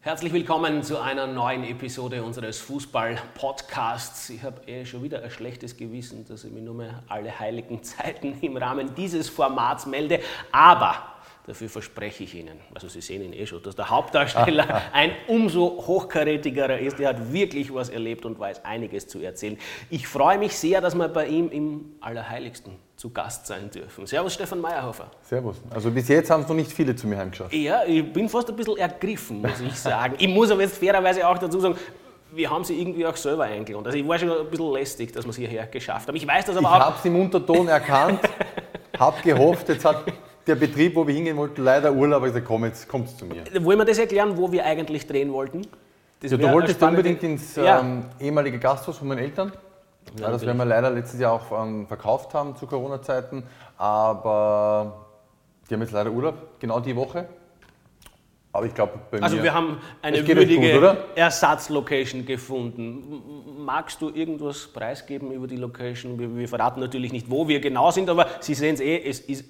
Herzlich willkommen zu einer neuen Episode unseres Fußball-Podcasts. Ich habe eh schon wieder ein schlechtes Gewissen, dass ich mich nur mehr alle heiligen Zeiten im Rahmen dieses Formats melde. Aber dafür verspreche ich Ihnen, also Sie sehen ihn eh schon, dass der Hauptdarsteller ein umso hochkarätigerer ist. Er hat wirklich was erlebt und weiß einiges zu erzählen. Ich freue mich sehr, dass wir bei ihm im Allerheiligsten zu Gast sein dürfen. Servus, Stefan Meyerhofer. Servus. Also bis jetzt haben es noch nicht viele zu mir heimgeschafft. Ja, ich bin fast ein bisschen ergriffen, muss ich sagen. ich muss aber jetzt fairerweise auch dazu sagen, wir haben sie irgendwie auch selber eingeladen. Also ich war schon ein bisschen lästig, dass wir es hierher geschafft haben. Ich weiß das aber ich auch. Ich habe es im Unterton erkannt, habe gehofft, jetzt hat der Betrieb, wo wir hingehen wollten, leider Urlaub. Gesagt, komm, jetzt kommt zu mir. Wollen wir das erklären, wo wir eigentlich drehen wollten? Ja, du wolltest unbedingt ins ja. ähm, ehemalige Gasthaus von meinen Eltern. Ja, das werden wir leider letztes Jahr auch ähm, verkauft haben zu Corona-Zeiten. Aber die haben jetzt leider Urlaub, genau die Woche. Aber ich glaube, bei also mir. Also, wir haben eine würdige Ersatzlocation gefunden. Magst du irgendwas preisgeben über die Location? Wir, wir verraten natürlich nicht, wo wir genau sind, aber Sie sehen es eh, es ist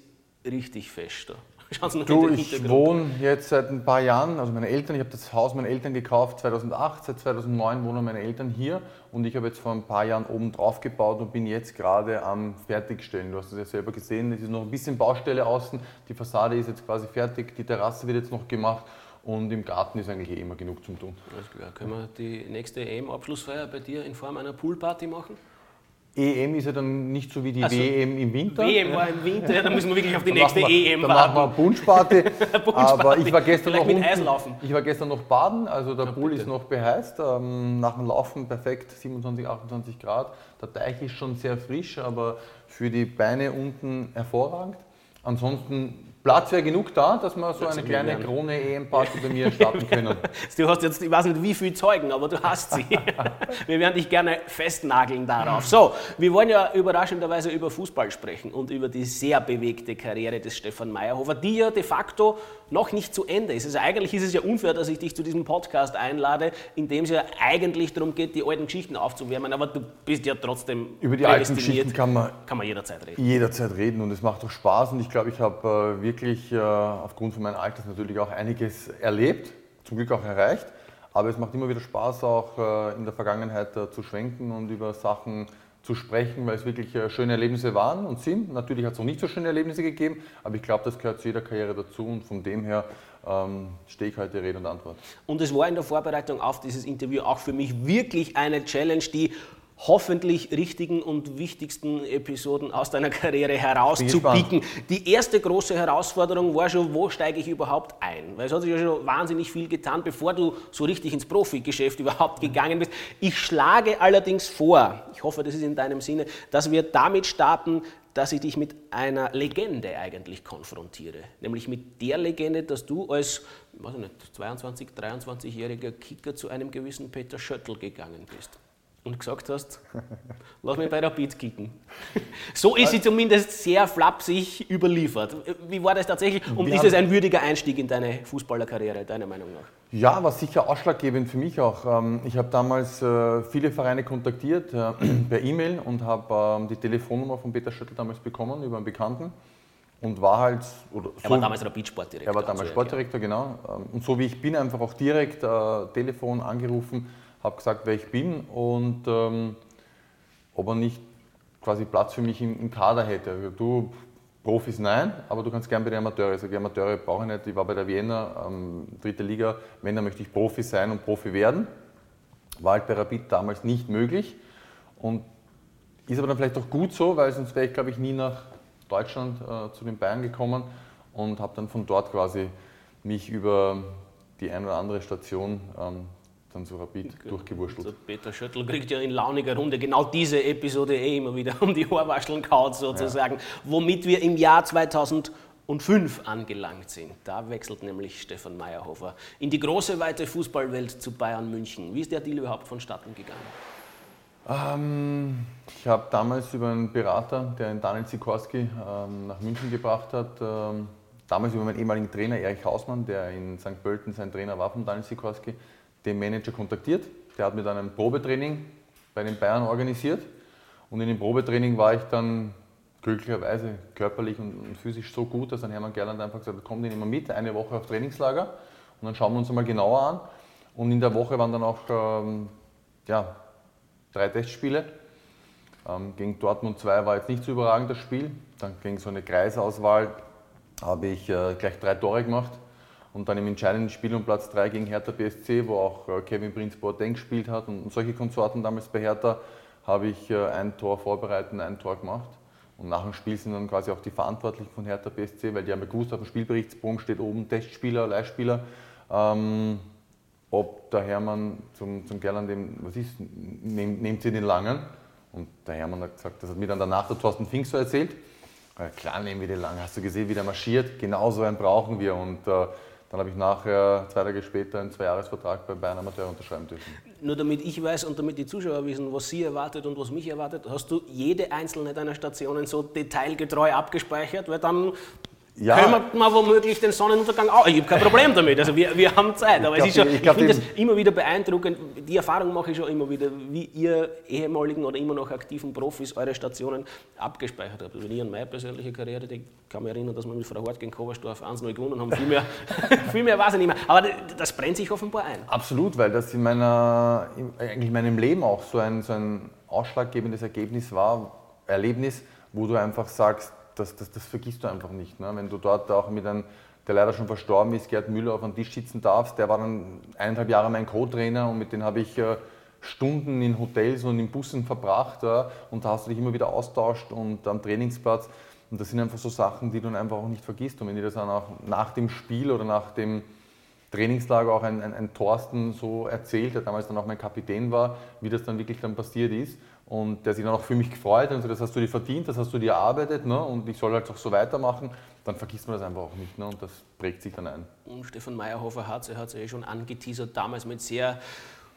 richtig fest da. Du, ich wohne jetzt seit ein paar Jahren, also meine Eltern, ich habe das Haus meiner Eltern gekauft 2008, seit 2009 wohnen meine Eltern hier und ich habe jetzt vor ein paar Jahren oben drauf gebaut und bin jetzt gerade am Fertigstellen. Du hast es ja selber gesehen, es ist noch ein bisschen Baustelle außen, die Fassade ist jetzt quasi fertig, die Terrasse wird jetzt noch gemacht und im Garten ist eigentlich eh immer genug zum tun. Alles klar. Können wir die nächste EM-Abschlussfeier bei dir in Form einer Poolparty machen? EM ist ja dann nicht so wie die also, WM im Winter. WM war im Winter, ja, dann müssen wir wirklich auf die nächste wir, EM dann warten. Machen wir Punschparty. aber ich war, gestern noch unten, ich war gestern noch baden, also der ja, Pool bitte. ist noch beheißt. Ähm, nach dem Laufen perfekt 27, 28 Grad. Der Teich ist schon sehr frisch, aber für die Beine unten hervorragend. Ansonsten Platz wäre genug da, dass wir so eine kleine Krone-EM-Party bei mir starten können. du hast jetzt, ich weiß nicht wie viele Zeugen, aber du hast sie. wir werden dich gerne festnageln darauf. So, wir wollen ja überraschenderweise über Fußball sprechen und über die sehr bewegte Karriere des Stefan Meyerhofer, die ja de facto noch nicht zu Ende ist. Also eigentlich ist es ja unfair, dass ich dich zu diesem Podcast einlade, in dem es ja eigentlich darum geht, die alten Geschichten aufzuwärmen, aber du bist ja trotzdem Über die alten Geschichten kann man, kann man jederzeit reden. Jederzeit reden und es macht doch Spaß und ich glaube, ich habe äh, wirklich äh, aufgrund von meinem Alters natürlich auch einiges erlebt, zum Glück auch erreicht. Aber es macht immer wieder Spaß, auch äh, in der Vergangenheit zu schwenken und über Sachen zu sprechen, weil es wirklich schöne Erlebnisse waren und sind. Natürlich hat es auch nicht so schöne Erlebnisse gegeben, aber ich glaube, das gehört zu jeder Karriere dazu und von dem her ähm, stehe ich heute Rede und Antwort. Und es war in der Vorbereitung auf dieses Interview auch für mich wirklich eine Challenge, die hoffentlich richtigen und wichtigsten Episoden aus deiner Karriere herauszupicken. Die erste große Herausforderung war schon, wo steige ich überhaupt ein? Weil es hat sich ja schon wahnsinnig viel getan, bevor du so richtig ins Profigeschäft überhaupt gegangen bist. Ich schlage allerdings vor, ich hoffe, das ist in deinem Sinne, dass wir damit starten, dass ich dich mit einer Legende eigentlich konfrontiere. Nämlich mit der Legende, dass du als weiß nicht, 22, 23-jähriger Kicker zu einem gewissen Peter Schöttl gegangen bist und gesagt hast, lass mich bei Rapid kicken. So ist sie zumindest sehr flapsig überliefert. Wie war das tatsächlich und ist es ein würdiger Einstieg in deine Fußballerkarriere, deiner Meinung nach? Ja, war sicher ausschlaggebend für mich auch. Ähm, ich habe damals äh, viele Vereine kontaktiert äh, per E-Mail und habe ähm, die Telefonnummer von Peter Schüttel damals bekommen über einen Bekannten und war halt. Oder er war damals Rapid-Sportdirektor. Er war damals Sportdirektor, genau. Ähm, und so wie ich bin, einfach auch direkt äh, Telefon angerufen habe gesagt, wer ich bin und ähm, ob er nicht quasi Platz für mich im, im Kader hätte. Also, du, Profis nein, aber du kannst gerne bei den Amateuren. Ich sage, Amateure brauche ich nicht. Ich war bei der Wiener, ähm, dritte Liga. Wenn, dann möchte ich Profi sein und Profi werden. War halt bei Rapid damals nicht möglich. Und ist aber dann vielleicht auch gut so, weil sonst wäre ich, glaube ich, nie nach Deutschland äh, zu den Bayern gekommen und habe dann von dort quasi mich über die eine oder andere Station ähm, dann so rapid durchgewurschtelt. Also Peter Schöttl kriegt ja in launiger Runde genau diese Episode eh immer wieder um die Ohrwascheln kaut sozusagen, ja. womit wir im Jahr 2005 angelangt sind. Da wechselt nämlich Stefan Meyerhofer in die große, weite Fußballwelt zu Bayern München. Wie ist der Deal überhaupt vonstatten gegangen? Ähm, ich habe damals über einen Berater, der einen Daniel Sikorski ähm, nach München gebracht hat, ähm, damals über meinen ehemaligen Trainer Erich Hausmann, der in St. Pölten sein Trainer war von Daniel Sikorski, den Manager kontaktiert. Der hat mir dann ein Probetraining bei den Bayern organisiert. Und in dem Probetraining war ich dann glücklicherweise körperlich und physisch so gut, dass dann Hermann Gerland einfach gesagt hat, komm, den immer mit, eine Woche auf Trainingslager und dann schauen wir uns mal genauer an. Und in der Woche waren dann auch ähm, ja, drei Testspiele. Ähm, gegen Dortmund 2 war jetzt nicht so überragend das Spiel. Dann gegen so eine Kreisauswahl habe ich äh, gleich drei Tore gemacht. Und dann im entscheidenden Spiel um Platz 3 gegen Hertha BSC, wo auch äh, Kevin Prinz Boateng gespielt hat und solche Konsorten damals bei Hertha, habe ich äh, ein Tor vorbereitet und ein Tor gemacht. Und nach dem Spiel sind dann quasi auch die Verantwortlichen von Hertha BSC, weil die haben ja gewusst, auf dem Spielberichtsbogen steht oben Testspieler, Leihspieler. Ähm, ob der Hermann zum, zum Gerland dem, was ist, nehm, nehmt sie den Langen? Und der Hermann hat gesagt, das hat mir dann danach der Thorsten Fink so erzählt. Ja, klar nehmen wir den Langen, hast du gesehen, wie der marschiert? Genauso einen brauchen wir. Und äh, dann habe ich nachher, zwei Tage später, einen Zweijahresvertrag bei Bayern Amateur unterschreiben dürfen. Nur damit ich weiß und damit die Zuschauer wissen, was Sie erwartet und was mich erwartet, hast du jede einzelne deiner Stationen so detailgetreu abgespeichert? Weil dann ja. Können wir womöglich den Sonnenuntergang auch? Ich habe kein Problem damit, also wir, wir haben Zeit. Aber ich, ich, ich finde es immer wieder beeindruckend, die Erfahrung mache ich schon immer wieder, wie ihr ehemaligen oder immer noch aktiven Profis eure Stationen abgespeichert habt. Also wenn ich an meine persönliche Karriere, die kann mich erinnern, dass wir mit Frau Hort gegen Kobersdorf 1-0 gewonnen haben, viel mehr, viel mehr weiß ich nicht mehr. Aber das brennt sich offenbar ein. Absolut, weil das in, meiner, eigentlich in meinem Leben auch so ein, so ein ausschlaggebendes Ergebnis war, Erlebnis, wo du einfach sagst, das, das, das vergisst du einfach nicht. Ne? Wenn du dort auch mit einem, der leider schon verstorben ist, Gerd Müller, auf einem Tisch sitzen darfst, der war dann eineinhalb Jahre mein Co-Trainer und mit dem habe ich äh, Stunden in Hotels und in Bussen verbracht ja? und da hast du dich immer wieder austauscht und am Trainingsplatz. Und das sind einfach so Sachen, die du dann einfach auch nicht vergisst. Und wenn dir das dann auch nach dem Spiel oder nach dem Trainingslager auch ein, ein, ein Thorsten so erzählt, der damals dann auch mein Kapitän war, wie das dann wirklich dann passiert ist und der sich dann auch für mich gefreut und so, das hast du dir verdient, das hast du dir erarbeitet ne? und ich soll halt auch so weitermachen, dann vergisst man das einfach auch nicht ne? und das prägt sich dann ein. Und Stefan Meyerhofer hat es, hat ja schon angeteasert, damals mit sehr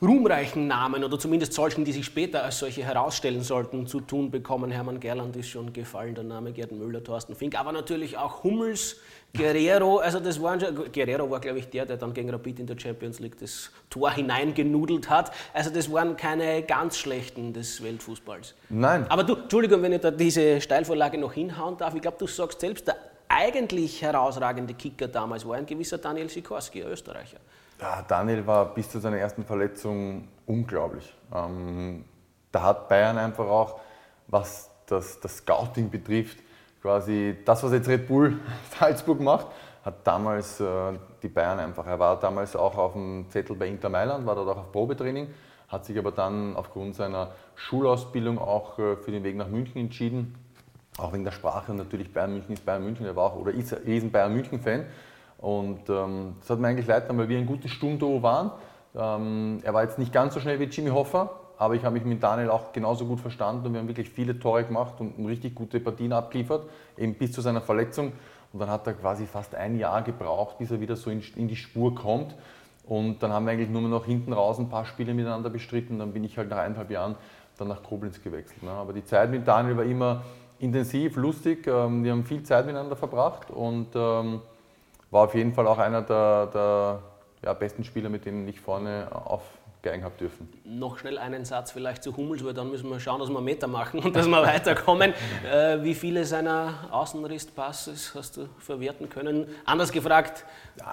ruhmreichen Namen oder zumindest solchen, die sich später als solche herausstellen sollten, zu tun bekommen. Hermann Gerland ist schon gefallen, der Name Gerd Müller, Thorsten Fink, aber natürlich auch Hummels, Guerrero, also das waren schon, Guerrero war glaube ich der, der dann gegen Rapid in der Champions League das Tor hineingenudelt hat. Also das waren keine ganz schlechten des Weltfußballs. Nein. Aber du, Entschuldigung, wenn ich da diese Steilvorlage noch hinhauen darf, ich glaube, du sagst selbst, der eigentlich herausragende Kicker damals war ein gewisser Daniel Sikorski, ein Österreicher. Daniel war bis zu seiner ersten Verletzung unglaublich. Ähm, da hat Bayern einfach auch, was das, das Scouting betrifft, quasi das, was jetzt Red Bull Salzburg macht, hat damals äh, die Bayern einfach. Er war damals auch auf dem Zettel bei Inter Mailand, war dort auch auf Probetraining, hat sich aber dann aufgrund seiner Schulausbildung auch äh, für den Weg nach München entschieden. Auch wegen der Sprache und natürlich Bayern München ist Bayern München, er war auch oder ist ein riesen Bayern München Fan. Und ähm, das hat mir eigentlich leid, weil wir ein gutes Stunde waren. Ähm, er war jetzt nicht ganz so schnell wie Jimmy Hoffa, aber ich habe mich mit Daniel auch genauso gut verstanden und wir haben wirklich viele Tore gemacht und richtig gute Partien abgeliefert, eben bis zu seiner Verletzung. Und dann hat er quasi fast ein Jahr gebraucht, bis er wieder so in, in die Spur kommt. Und dann haben wir eigentlich nur noch hinten raus ein paar Spiele miteinander bestritten. Dann bin ich halt nach eineinhalb Jahren dann nach Koblenz gewechselt. Ne? Aber die Zeit mit Daniel war immer intensiv, lustig. Ähm, wir haben viel Zeit miteinander verbracht und ähm, war auf jeden Fall auch einer der, der ja, besten Spieler, mit denen ich vorne aufgeigen habe dürfen. Noch schnell einen Satz vielleicht zu Hummels, weil dann müssen wir schauen, dass wir Meter machen und dass wir weiterkommen. äh, wie viele seiner Außenrisspasses hast du verwerten können? Anders gefragt,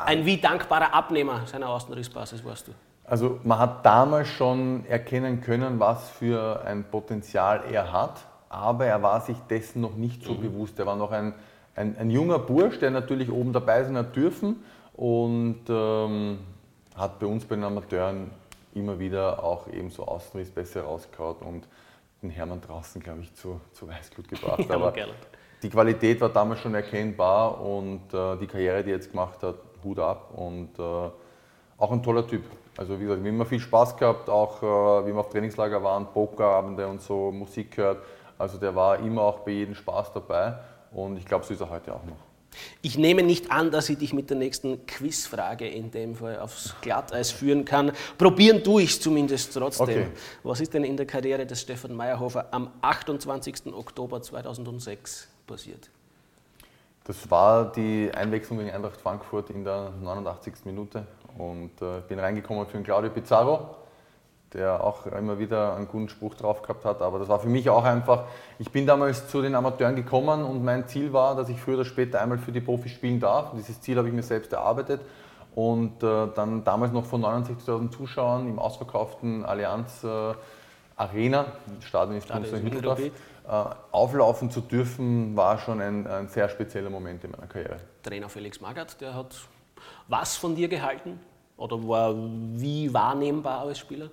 ein wie dankbarer Abnehmer seiner Außenrisspasses warst du? Also man hat damals schon erkennen können, was für ein Potenzial er hat, aber er war sich dessen noch nicht so mhm. bewusst. Er war noch ein ein, ein junger Bursch, der natürlich oben dabei sein hat dürfen und ähm, hat bei uns bei den Amateuren immer wieder auch eben so Außenriss besser rausgehauen und den Hermann draußen, glaube ich, zu, zu Weißglut gebracht. ja, Aber die Qualität war damals schon erkennbar und äh, die Karriere, die er jetzt gemacht hat, Hut ab und äh, auch ein toller Typ. Also wie gesagt, wir haben immer viel Spaß gehabt, auch äh, wie wir auf Trainingslager waren, Pokerabende und so, Musik gehört. Also der war immer auch bei jedem Spaß dabei und ich glaube, so ist er heute auch noch. Ich nehme nicht an, dass ich dich mit der nächsten Quizfrage in dem Fall aufs Glatteis führen kann. Probieren tue ich es zumindest trotzdem. Okay. Was ist denn in der Karriere des Stefan Meyerhofer am 28. Oktober 2006 passiert? Das war die Einwechslung gegen Eintracht Frankfurt in der 89. Minute und äh, bin reingekommen für den Claudio Pizarro der auch immer wieder einen guten Spruch drauf gehabt hat. Aber das war für mich auch einfach, ich bin damals zu den Amateuren gekommen und mein Ziel war, dass ich früher oder später einmal für die Profis spielen darf. Und dieses Ziel habe ich mir selbst erarbeitet. und äh, dann damals noch von 69.000 Zuschauern im ausverkauften Allianz äh, Arena, Stadion ist Stadion in Hütteldorf, äh, auflaufen zu dürfen, war schon ein, ein, sehr spezieller Moment in meiner Karriere. Trainer Felix Magath, der hat was von dir gehalten oder war wie wahrnehmbar als Spieler?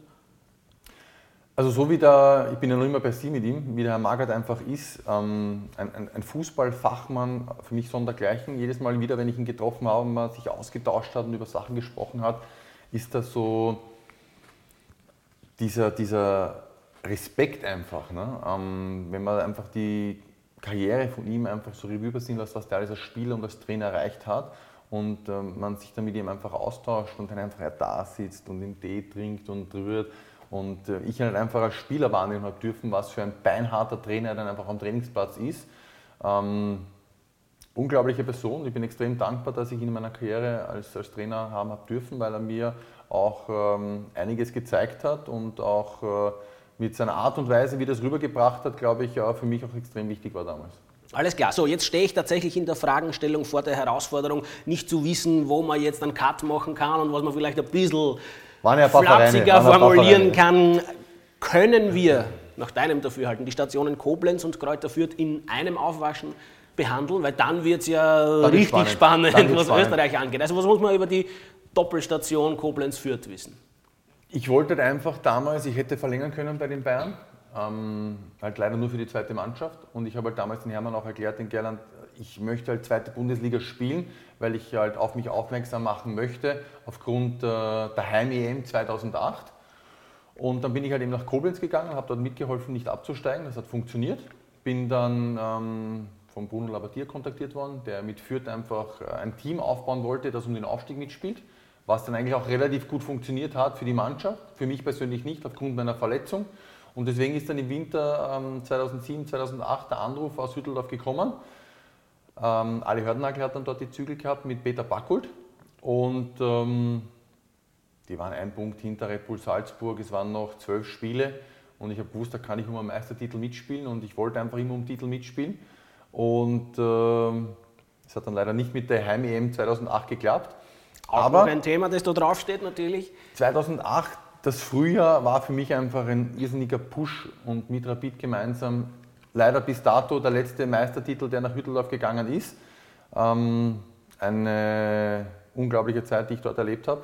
Also so wie der, ich bin ja noch immer bei Sie mit ihm, wie der Herr Magath einfach ist, ähm, ein, ein, ein, Fußballfachmann, für mich sondergleichen. Jedes Mal wieder, wenn ich ihn getroffen habe und man sich ausgetauscht hat und über Sachen gesprochen hat, ist das so dieser, dieser Respekt einfach. Ne? Ähm, wenn man einfach die Karriere von ihm einfach so Revue passieren lässt, was der alles als Spieler und als Trainer erreicht hat und ähm, man sich dann mit ihm einfach austauscht und dann einfach da sitzt und den Tee trinkt und rührt und äh, ich halt einfach als Spieler wahrnehmen habe dürfen, was für ein beinharter Trainer er dann einfach am Trainingsplatz ist. Ähm, unglaubliche Person. Ich bin extrem dankbar, dass ich ihn in meiner Karriere als, als Trainer haben habe dürfen, weil er mir auch ähm, einiges gezeigt hat und auch äh, mit seiner Art und Weise, wie er das rübergebracht hat, glaube ich, äh, für mich auch extrem wichtig war damals. Alles klar. So, jetzt stehe ich tatsächlich in der Fragestellung vor der Herausforderung, nicht zu wissen, wo man jetzt einen Cut machen kann und was man vielleicht ein bisschen ja flapsiger formulieren kann, können wir nach deinem Dafürhalten die Stationen Koblenz und Kräuter Fürth in einem Aufwaschen behandeln, weil dann wird es ja dann richtig spannend, spannend was spannend. Österreich angeht. Also was muss man über die Doppelstation Koblenz-Fürth wissen? Ich wollte einfach damals, ich hätte verlängern können bei den Bayern, ähm, halt leider nur für die zweite Mannschaft. Und ich habe halt damals den Hermann auch erklärt, den Gerland, ich möchte halt zweite Bundesliga spielen, weil ich halt auf mich aufmerksam machen möchte, aufgrund äh, der Heim-EM 2008. Und dann bin ich halt eben nach Koblenz gegangen, habe dort mitgeholfen, nicht abzusteigen. Das hat funktioniert. Bin dann ähm, von Bruno Labbadia kontaktiert worden, der mit Fürth einfach äh, ein Team aufbauen wollte, das um den Aufstieg mitspielt. Was dann eigentlich auch relativ gut funktioniert hat für die Mannschaft. Für mich persönlich nicht, aufgrund meiner Verletzung. Und deswegen ist dann im Winter ähm, 2007, 2008 der Anruf aus Hütteldorf gekommen ähm, Ali Hördenagel hat dann dort die Zügel gehabt mit Peter Backult und ähm, die waren ein Punkt hinter Red Bull Salzburg. Es waren noch zwölf Spiele und ich habe gewusst, da kann ich um einen Meistertitel mitspielen und ich wollte einfach immer um Titel mitspielen. Und ähm, es hat dann leider nicht mit der Heim-EM 2008 geklappt. Auch Aber ein Thema, das da draufsteht natürlich. 2008, das Frühjahr war für mich einfach ein irrsinniger Push und mit Rapid gemeinsam leider bis dato der letzte Meistertitel, der nach Hütteldorf gegangen ist. Ähm, eine unglaubliche Zeit, die ich dort erlebt habe.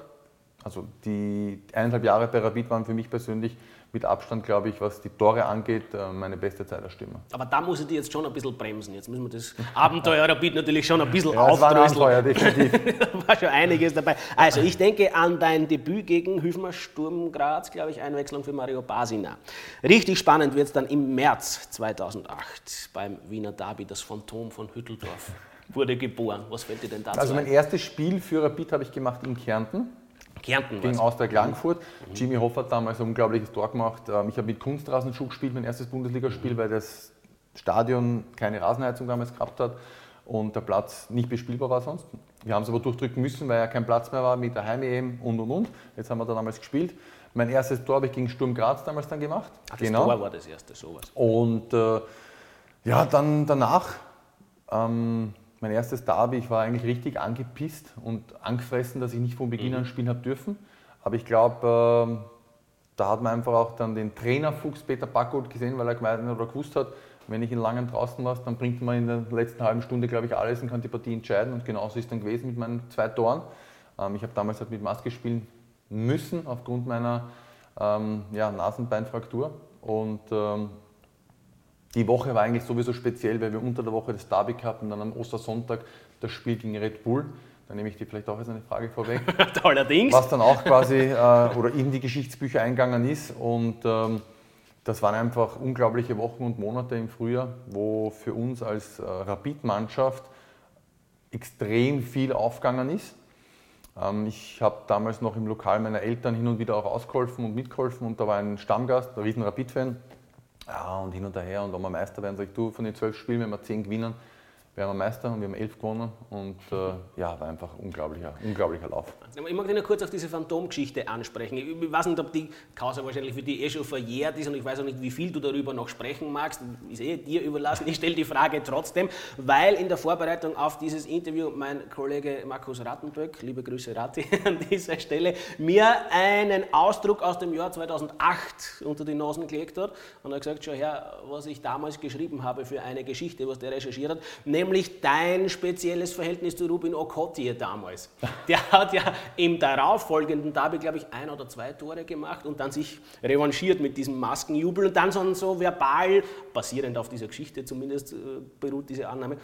Also die eineinhalb Jahre bei Rapid waren für mich persönlich mit Abstand, glaube ich, was die Tore angeht, äh, meine beste Zeit als Stürmer. Aber da muss ich die jetzt schon ein bisschen bremsen. Jetzt müssen wir das Abenteuer Rapid natürlich schon ein bisschen ja, aufdröseln. War ein Abenteuer, definitiv. da war schon einiges dabei. Also ich denke an dein Debüt gegen Hüfmer Sturm Graz, glaube ich, Einwechslung für Mario Basina. Richtig spannend wird es dann im März 2008 beim Wiener Derby, das Phantom von Hütteldorf wurde geboren. Was fällt dir denn dazu Also mein ein? erstes Spiel für Rapid habe ich gemacht in Kärnten Kärnten gegen Austria Klagenfurt. Mhm. Jimmy Hoff hat damals ein unglaubliches Tor gemacht. Ähm, ich habe mit Kunstrasensschuh gespielt, mein erstes Bundesligaspiel, mhm. weil das Stadion keine Rasenheizung damals gehabt hat und der Platz nicht bespielbar war sonst. Wir haben es aber durchdrücken müssen, weil ja kein Platz mehr war mit der Heim-EM und und und. Jetzt haben wir da damals gespielt. Mein erstes Tor habe ich gegen Sturm Graz damals dann gemacht. Ach, das genau. Tor war das erste, sowas. Und äh, ja, dann danach ähm, mein erstes Derby, ich war eigentlich richtig angepisst und angefressen, dass ich nicht von Beginn an mhm. spielen habe dürfen. Aber ich glaube, ähm, da hat man einfach auch dann den Trainerfuchs Peter Backold gesehen, weil er gemeint oder gewusst hat, wenn ich in langen draußen lasse, dann bringt man in der letzten halben Stunde, glaube ich, alles und kann die Partie entscheiden. Und genauso ist es dann gewesen mit meinen zwei Toren. Ähm, ich habe damals halt mit Maske spielen müssen aufgrund meiner ähm, ja, Nasenbeinfraktur. Und ähm, die Woche war eigentlich sowieso speziell, weil wir unter der Woche das Derby hatten, dann am Ostersonntag das Spiel gegen Red Bull. Da nehme ich dir vielleicht auch als eine Frage vorweg. Allerdings. Was dann auch quasi äh, oder in die Geschichtsbücher eingegangen ist. Und ähm, das waren einfach unglaubliche Wochen und Monate im Frühjahr, wo für uns als äh, Rapid-Mannschaft extrem viel aufgegangen ist. Ähm, ich habe damals noch im Lokal meiner Eltern hin und wieder auch ausgeholfen und mitgeholfen und da war ein Stammgast, ein riesen Rapid-Fan, ja, und hin und her. Und wenn wir Meister werden, sage ich, du, von den zwölf Spielen, wenn wir zehn gewinnen, werden wir Meister und wir haben elf gewonnen. Und äh, ja, war einfach ein unglaublicher, unglaublicher Lauf. Ich mag nur kurz auf diese Phantomgeschichte ansprechen. Ich weiß nicht, ob die Causa wahrscheinlich für dich eh schon verjährt ist und ich weiß auch nicht, wie viel du darüber noch sprechen magst. Ist eh dir überlassen. Ich stelle die Frage trotzdem, weil in der Vorbereitung auf dieses Interview mein Kollege Markus Rattenböck, liebe Grüße Ratti an dieser Stelle, mir einen Ausdruck aus dem Jahr 2008 unter die Nasen gelegt hat und er hat gesagt, schau her, was ich damals geschrieben habe für eine Geschichte, was der recherchiert hat, nämlich dein spezielles Verhältnis zu Rubin Okotje damals. Der hat ja im darauffolgenden Derby, glaube ich, ein oder zwei Tore gemacht und dann sich revanchiert mit diesem Maskenjubel und dann so, so verbal, basierend auf dieser Geschichte zumindest, äh, beruht diese Annahme,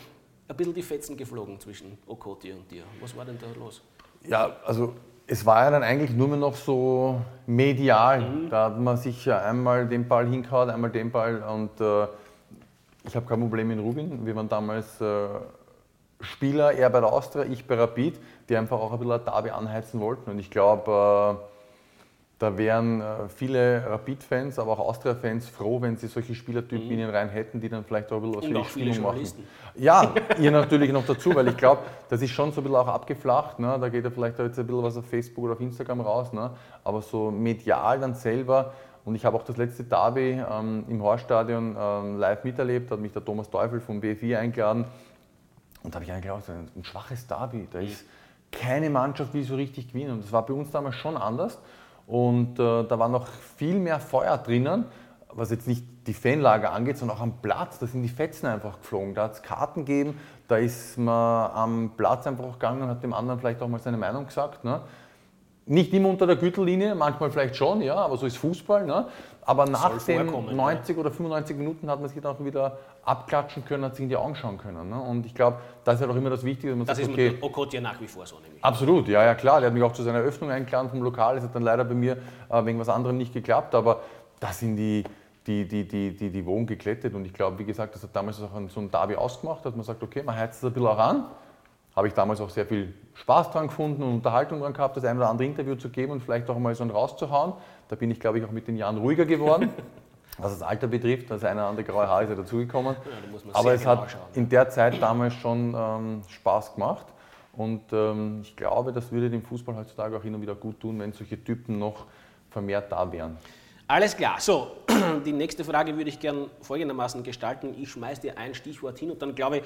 ein bisschen die Fetzen geflogen zwischen Okotje und dir. Was war denn da los? Ja, also es war ja dann eigentlich nur mehr noch so medial. Mhm. Da hat man sich ja einmal den Ball hingehauen, einmal den Ball und äh, ich habe kein Problem mit Rubin. Wir waren damals äh, Spieler, er bei der Austria, ich bei Rapid, die einfach auch ein bisschen Derby anheizen wollten. Und ich glaube, äh, da wären äh, viele Rapid-Fans, aber auch Austria-Fans froh, wenn sie solche Spielertypen mhm. in den Reihen hätten, die dann vielleicht auch ein bisschen was für die Stimmung machen. Ja, ihr natürlich noch dazu, weil ich glaube, das ist schon so ein bisschen auch abgeflacht. Ne? Da geht ja vielleicht jetzt ein bisschen was auf Facebook oder auf Instagram raus. Ne? Aber so medial dann selber, und ich habe auch das letzte Derby ähm, im Horststadion ähm, live miterlebt, hat mich der Thomas Teufel vom BFI eingeladen. Und da habe ich eigentlich gedacht, ein, ein schwaches Derby, da ist keine Mannschaft, die so richtig gewinnen. Und das war bei uns damals schon anders. Und äh, da war noch viel mehr Feuer drinnen, was jetzt nicht die Fanlager angeht, sondern auch am Platz. Da sind die Fetzen einfach geflogen. Da hat es Karten gegeben, da ist man am Platz einfach gegangen und hat dem anderen vielleicht auch mal seine Meinung gesagt. Ne? Nicht immer unter der Gürtellinie, manchmal vielleicht schon, ja, aber so ist Fußball. Ne? Aber nach den 90 ja. oder 95 Minuten hat man sich dann auch wieder abklatschen können, hat sich in die Augen schauen können. Ne? Und ich glaube, das ist halt auch immer das Wichtige. Dass man das sagt, ist okay, mit Okot ja nach wie vor so. Nämlich. Absolut, ja, ja klar. Der hat mich auch zu seiner Eröffnung eingeladen vom Lokal. Es hat dann leider bei mir äh, wegen was anderem nicht geklappt, aber das sind die, die, die, die, die, die Wogen geklettet. Und ich glaube, wie gesagt, das hat damals auch so ein Derby ausgemacht, dass man sagt, okay, man heizt es ein bisschen auch an habe ich damals auch sehr viel Spaß dran gefunden und Unterhaltung dran gehabt, das ein oder andere Interview zu geben und vielleicht auch mal so ein rauszuhauen. Da bin ich, glaube ich, auch mit den Jahren ruhiger geworden. Was das Alter betrifft, das eine oder andere graue Haar ist ja dazugekommen. Ja, Aber es hat schauen, in der Zeit damals schon ähm, Spaß gemacht. Und ähm, ich glaube, das würde dem Fußball heutzutage auch hin und wieder gut tun, wenn solche Typen noch vermehrt da wären. Alles klar. So, die nächste Frage würde ich gerne folgendermaßen gestalten. Ich schmeiße dir ein Stichwort hin und dann glaube ich,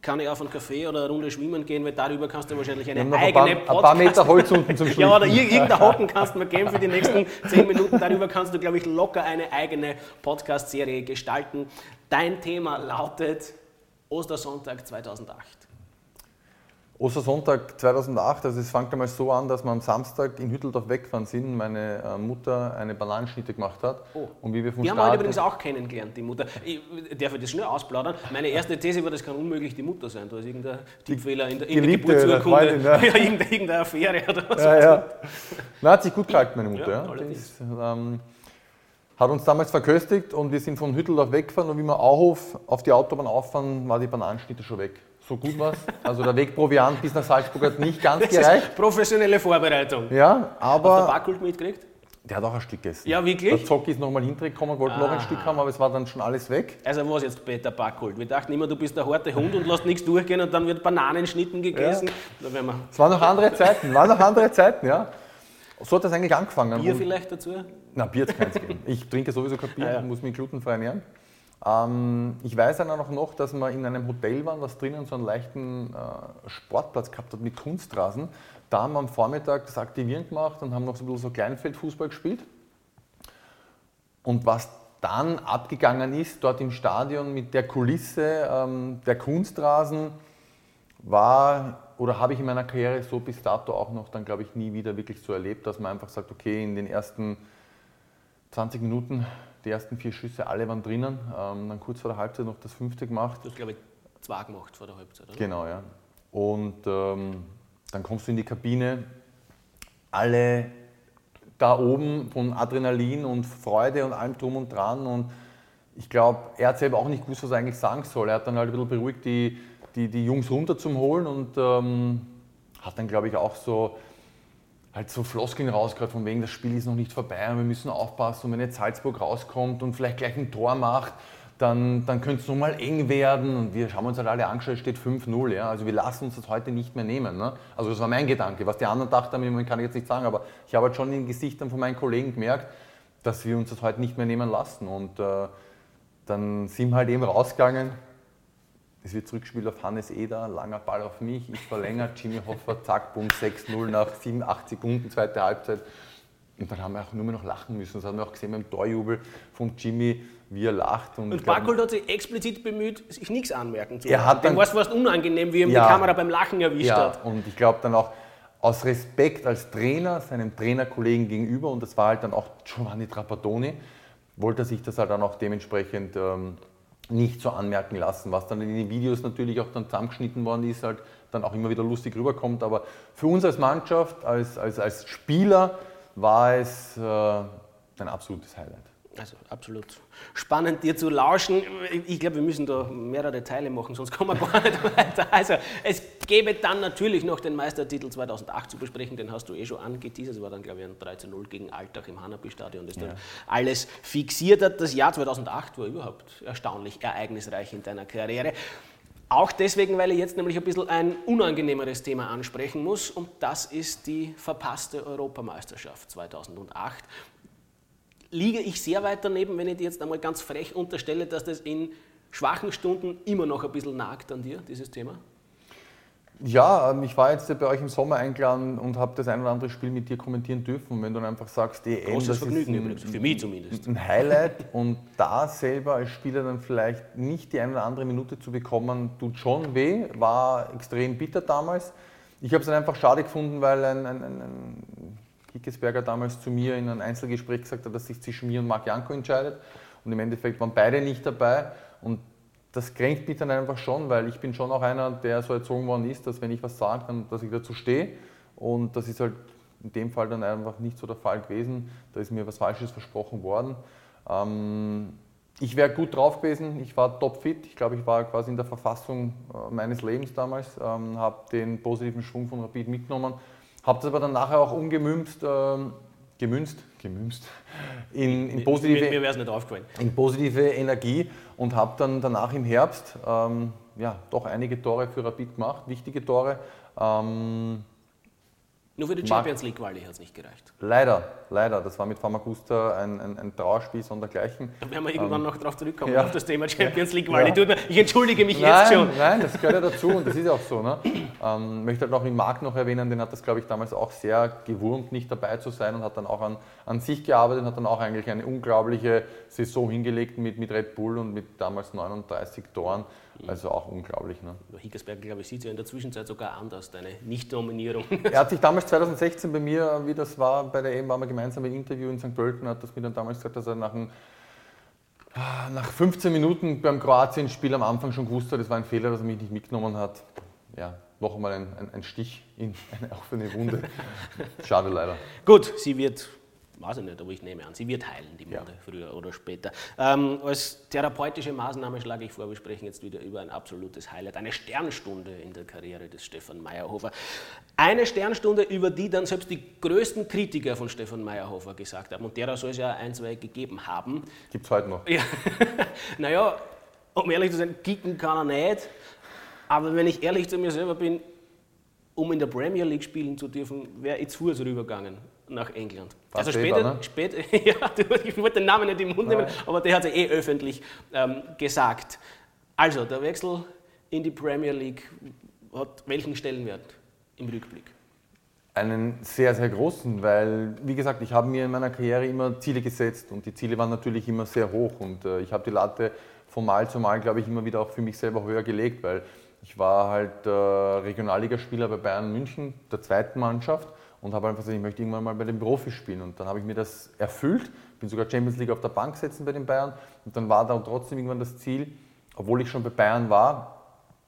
kann ich auf einen Kaffee oder eine Runde schwimmen gehen, weil darüber kannst du wahrscheinlich eine eigene ein paar, Podcast... Ein paar Meter Holz unten zum Schwimmen. ja, oder irgendein Hocken kannst du mir geben für die nächsten zehn Minuten. Darüber kannst du, glaube ich, locker eine eigene Podcast-Serie gestalten. Dein Thema lautet Ostersonntag 2008. Ostersonntag 2008, also es fängt einmal so an, dass wir am Samstag in Hütteldorf weggefahren sind, meine äh, Mutter eine Bananenschnitte gemacht hat. Oh. Und wie wir vom die Start haben wir übrigens auch kennengelernt, die Mutter. Ich darf ich das schnell ausplaudern? Meine erste These war, das kann unmöglich die Mutter sein. Da ist irgendein Tippfehler in der, in der Geburtsurkunde. ja. ja, irgendeine, irgendeine Affäre oder was. Ja, ja. Na, hat sich gut gehalten, meine Mutter. Ja. Ist, ähm, hat uns damals verköstigt und wir sind von Hütteldorf weggefahren und wie wir Auhof auf die Autobahn auffahren, war die Bananenschnitte schon weg so gut war Also der Wegproviant bis nach Salzburg hat nicht ganz das gereicht. professionelle Vorbereitung. Ja, aber. Hast du Backkult mitgekriegt? Der hat auch ein Stück gegessen. Ja, wirklich? Der Zocki ist nochmal hintergekommen, wollte ah. noch ein Stück haben, aber es war dann schon alles weg. Also was jetzt Peter Backkult? Wir dachten immer, du bist der harte Hund und lässt nichts durchgehen und dann wird Bananenschnitten gegessen. Ja. Es waren noch andere Zeiten, waren noch andere Zeiten, ja. So hat das eigentlich angefangen. Bier vielleicht dazu? Na, Bier hat keins geben. Ich trinke sowieso kein Bier, ah, ja. muss mich glutenfrei ernähren. Ähm, ich weiß dann auch noch, dass wir in einem Hotel waren, das drinnen so einen leichten äh, Sportplatz gehabt hat mit Kunstrasen. Da haben wir am Vormittag das Aktivieren gemacht und haben noch so ein bisschen so Kleinfeldfußball gespielt. Und was dann abgegangen ist dort im Stadion mit der Kulisse ähm, der Kunstrasen, war oder habe ich in meiner Karriere so bis dato auch noch dann, glaube ich, nie wieder wirklich so erlebt, dass man einfach sagt, okay, in den ersten 20 Minuten die ersten vier Schüsse, alle waren drinnen. Ähm, dann kurz vor der Halbzeit noch das fünfte gemacht. Du hast, glaube ich, zwei gemacht vor der Halbzeit, oder? Genau, ja. Und ähm, dann kommst du in die Kabine, alle da oben von Adrenalin und Freude und allem drum und dran. Und ich glaube, er hat selber auch nicht gewusst, was er eigentlich sagen soll. Er hat dann halt ein bisschen beruhigt, die, die, die Jungs runter zum Holen und ähm, hat dann, glaube ich, auch so halt so Floskeln rausgehört, von wegen, das Spiel ist noch nicht vorbei und wir müssen aufpassen und wenn jetzt Salzburg rauskommt und vielleicht gleich ein Tor macht, dann, dann könnte es nochmal eng werden und wir haben uns halt alle angeschaut, es steht 5-0, ja, also wir lassen uns das heute nicht mehr nehmen. Ne? Also das war mein Gedanke, was die anderen dachten, kann ich jetzt nicht sagen, aber ich habe halt schon in den Gesichtern von meinen Kollegen gemerkt, dass wir uns das heute nicht mehr nehmen lassen und äh, dann sind wir halt eben rausgegangen, es wird zurückgespielt auf Hannes Eder, langer Ball auf mich, ich verlängere, Jimmy Hoffer, zack, bumm, 6-0 nach 7, 8 Sekunden, zweite Halbzeit. Und dann haben wir auch nur mehr noch lachen müssen. Das haben wir auch gesehen beim Torjubel von Jimmy, wie er lacht. Und, und Barkold hat sich explizit bemüht, sich nichts anmerken zu er hat Dem war es fast unangenehm, wie ihm ja, die Kamera beim Lachen erwischt ja, hat. Und ich glaube dann auch, aus Respekt als Trainer, seinem Trainerkollegen gegenüber, und das war halt dann auch Giovanni Trapattoni, wollte er sich das halt dann auch dementsprechend ähm, nicht so anmerken lassen, was dann in den Videos natürlich auch dann zusammengeschnitten worden ist, halt dann auch immer wieder lustig rüberkommt. Aber für uns als Mannschaft, als, als, als Spieler war es äh, ein absolutes Highlight. Also absolut spannend, dir zu lauschen. Ich glaube, wir müssen da mehrere Teile machen, sonst kommen wir gar nicht weiter. Also es gäbe dann natürlich noch den Meistertitel 2008 zu besprechen, den hast du eh schon angeteasert. Es war dann, glaube ich, ein 13-0 gegen Alltag im Hanapi-Stadion, das ja. dann alles fixiert hat. Das Jahr 2008 war überhaupt erstaunlich ereignisreich in deiner Karriere. Auch deswegen, weil ich jetzt nämlich ein bisschen ein unangenehmeres Thema ansprechen muss und das ist die verpasste Europameisterschaft 2008 liege ich sehr weit daneben, wenn ich dir jetzt einmal ganz frech unterstelle, dass das in schwachen Stunden immer noch ein bisschen nagt an dir, dieses Thema? Ja, ähm, ich war jetzt bei euch im Sommer eingeladen und habe das ein oder andere Spiel mit dir kommentieren dürfen. Wenn du dann einfach sagst, EM, das Vergnügen ist ein, übrigens, für mich zumindest. Ein Highlight und da selber als Spieler dann vielleicht nicht die eine oder andere Minute zu bekommen, tut schon weh, war extrem bitter damals. Ich habe es dann einfach schade gefunden, weil ein, ein, ein Hickesberger damals zu mir in einem Einzelgespräch gesagt hat, dass sich zwischen mir und Marc Janko entscheidet. Und im Endeffekt waren beide nicht dabei. Und das kränkt mich dann einfach schon, weil ich bin schon auch einer, der so erzogen worden ist, dass wenn ich was sage, dann, dass ich dazu stehe. Und das ist halt in dem Fall dann einfach nicht so der Fall gewesen. Da ist mir was Falsches versprochen worden. Ähm, ich wäre gut drauf gewesen, ich war topfit. Ich glaube, ich war quasi in der Verfassung äh, meines Lebens damals, ähm, habe den positiven Schwung von Rapid mitgenommen habe das aber dann nachher auch umgemünzt, ähm, gemünzt, gemünzt in, in positive, mir, mir nicht aufgefallen. in positive Energie und habe dann danach im Herbst ähm, ja, doch einige Tore für Rapid gemacht, wichtige Tore. Ähm, nur für die Champions League Quali hat es nicht gereicht. Leider, leider. Das war mit Famagusta ein, ein, ein Trauerspiel sondergleichen. Da werden wir irgendwann ähm, noch darauf zurückkommen, ja. auf das Thema Champions League Quali. Ja. Ich entschuldige mich nein, jetzt schon. Nein, das gehört ja dazu und das ist auch so. Ne? Ähm, möchte halt noch den Marc noch erwähnen, den hat das, glaube ich, damals auch sehr gewurmt, nicht dabei zu sein und hat dann auch an, an sich gearbeitet und hat dann auch eigentlich eine unglaubliche Saison hingelegt mit, mit Red Bull und mit damals 39 Toren. Also auch unglaublich. Ne? Hickersberger, glaube ich, sieht ja in der Zwischenzeit sogar anders, deine Nicht-Nominierung. Er hat sich damals 2016 bei mir, wie das war, bei der EM waren wir gemeinsam im Interview in St. Pölten, hat das mir dann damals gesagt, dass er nach, ein, nach 15 Minuten beim Kroatien-Spiel am Anfang schon gewusst hat, es war ein Fehler, dass er mich nicht mitgenommen hat. Ja, noch einmal ein, ein, ein Stich in eine offene Wunde. Schade leider. Gut, sie wird weiß ich nicht, aber ich nehme an, sie wird heilen, die Munde, ja. früher oder später. Ähm, als therapeutische Maßnahme schlage ich vor, wir sprechen jetzt wieder über ein absolutes Highlight, eine Sternstunde in der Karriere des Stefan Meyerhofer. Eine Sternstunde, über die dann selbst die größten Kritiker von Stefan Meyerhofer gesagt haben. Und derer soll es ja ein, zwei gegeben haben. Gibt es heute noch. Ja. naja, um ehrlich zu sein, kicken kann er nicht. Aber wenn ich ehrlich zu mir selber bin, um in der Premier League spielen zu dürfen, wäre ich Fuß rübergegangen nach England. Fast also später, ne? später ja, ich wollte den Namen nicht im Mund nehmen, aber der hat es eh öffentlich ähm, gesagt. Also, der Wechsel in die Premier League hat welchen Stellenwert im Rückblick? Einen sehr, sehr großen, weil, wie gesagt, ich habe mir in meiner Karriere immer Ziele gesetzt und die Ziele waren natürlich immer sehr hoch und äh, ich habe die Latte von Mal zu Mal, glaube ich, immer wieder auch für mich selber höher gelegt, weil ich war halt äh, Regionalligaspieler bei Bayern München, der zweiten Mannschaft und habe einfach gesagt, ich möchte irgendwann mal bei den Profis spielen. Und dann habe ich mir das erfüllt, bin sogar Champions League auf der Bank gesetzt bei den Bayern und dann war da trotzdem irgendwann das Ziel, obwohl ich schon bei Bayern war,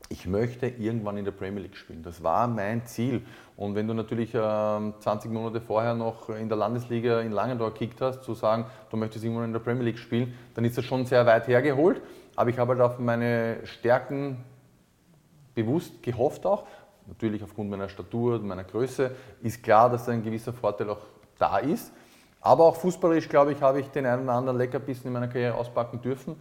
ich möchte irgendwann in der Premier League spielen. Das war mein Ziel. Und wenn du natürlich äh, 20 Monate vorher noch in der Landesliga in Langendorf gekickt hast, zu sagen, du möchtest irgendwann in der Premier League spielen, dann ist das schon sehr weit hergeholt. Aber ich habe halt auf meine Stärken bewusst gehofft auch Natürlich aufgrund meiner Statur, und meiner Größe ist klar, dass ein gewisser Vorteil auch da ist. Aber auch fußballerisch, glaube ich, habe ich den einen oder anderen Leckerbissen in meiner Karriere auspacken dürfen.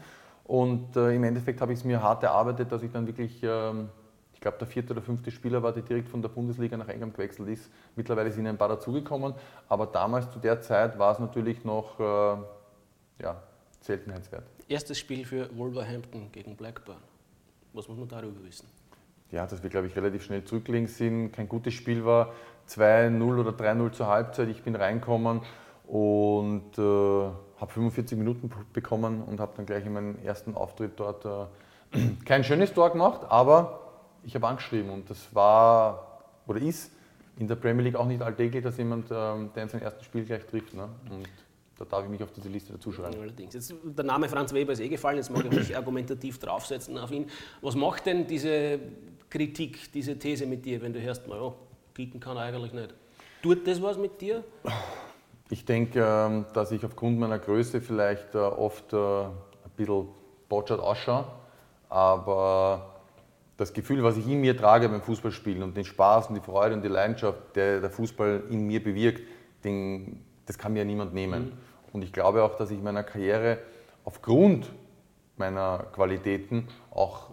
Und äh, im Endeffekt habe ich es mir hart erarbeitet, dass ich dann wirklich, ähm, ich glaube, der vierte oder fünfte Spieler war, der direkt von der Bundesliga nach England gewechselt ist. Mittlerweile sind ein paar dazugekommen, aber damals zu der Zeit war es natürlich noch äh, ja, Seltenheitswert. Erstes Spiel für Wolverhampton gegen Blackburn. Was muss man darüber wissen? Ja, dass wir, glaube ich, relativ schnell zurückgelegen sind, kein gutes Spiel war, 2-0 oder 3-0 zur Halbzeit. Ich bin reingekommen und äh, habe 45 Minuten bekommen und habe dann gleich in meinem ersten Auftritt dort äh, kein schönes Tor gemacht, aber ich habe angeschrieben und das war oder ist in der Premier League auch nicht alltäglich, dass jemand, ähm, der in seinem ersten Spiel gleich trifft. Ne? Und da darf ich mich auf diese Liste dazu schreiben. Allerdings. Jetzt, der Name Franz Weber ist eh gefallen, jetzt mag ich mich argumentativ draufsetzen auf ihn. Was macht denn diese Kritik, diese These mit dir, wenn du hörst, naja, kicken kann er eigentlich nicht? Tut das was mit dir? Ich denke, ähm, dass ich aufgrund meiner Größe vielleicht äh, oft äh, ein bisschen botschert ausschaue, aber das Gefühl, was ich in mir trage beim Fußballspielen und den Spaß und die Freude und die Leidenschaft, der der Fußball in mir bewirkt, den, das kann mir ja niemand nehmen. Mhm. Und ich glaube auch, dass ich meiner Karriere aufgrund meiner Qualitäten auch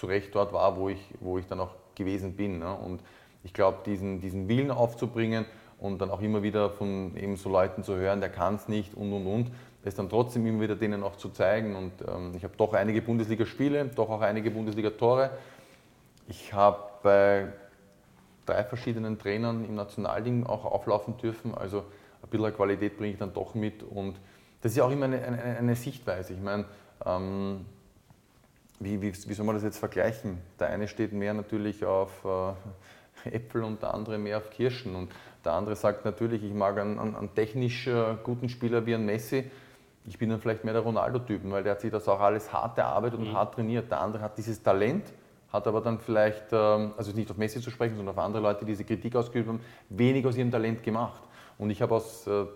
zu Recht dort war, wo ich, wo ich dann auch gewesen bin. Ne? Und ich glaube, diesen, diesen Willen aufzubringen und dann auch immer wieder von eben so Leuten zu hören, der kann es nicht und und und, das dann trotzdem immer wieder denen auch zu zeigen. Und ähm, ich habe doch einige Bundesligaspiele, doch auch einige Bundesliga-Tore. Ich habe bei drei verschiedenen Trainern im Nationalding auch auflaufen dürfen. Also ein bisschen Qualität bringe ich dann doch mit. Und das ist ja auch immer eine, eine, eine Sichtweise. Ich meine, ähm, wie, wie, wie, soll man das jetzt vergleichen? Der eine steht mehr natürlich auf äh, Äpfel und der andere mehr auf Kirschen. Und der andere sagt natürlich, ich mag einen, einen technisch äh, guten Spieler wie ein Messi. Ich bin dann vielleicht mehr der Ronaldo-Typen, weil der hat sich das auch alles hart erarbeitet und mhm. hart trainiert. Der andere hat dieses Talent, hat aber dann vielleicht, ähm, also nicht auf Messi zu sprechen, sondern auf andere Leute, die diese Kritik ausgeübt haben, wenig aus ihrem Talent gemacht. Und ich habe aus äh,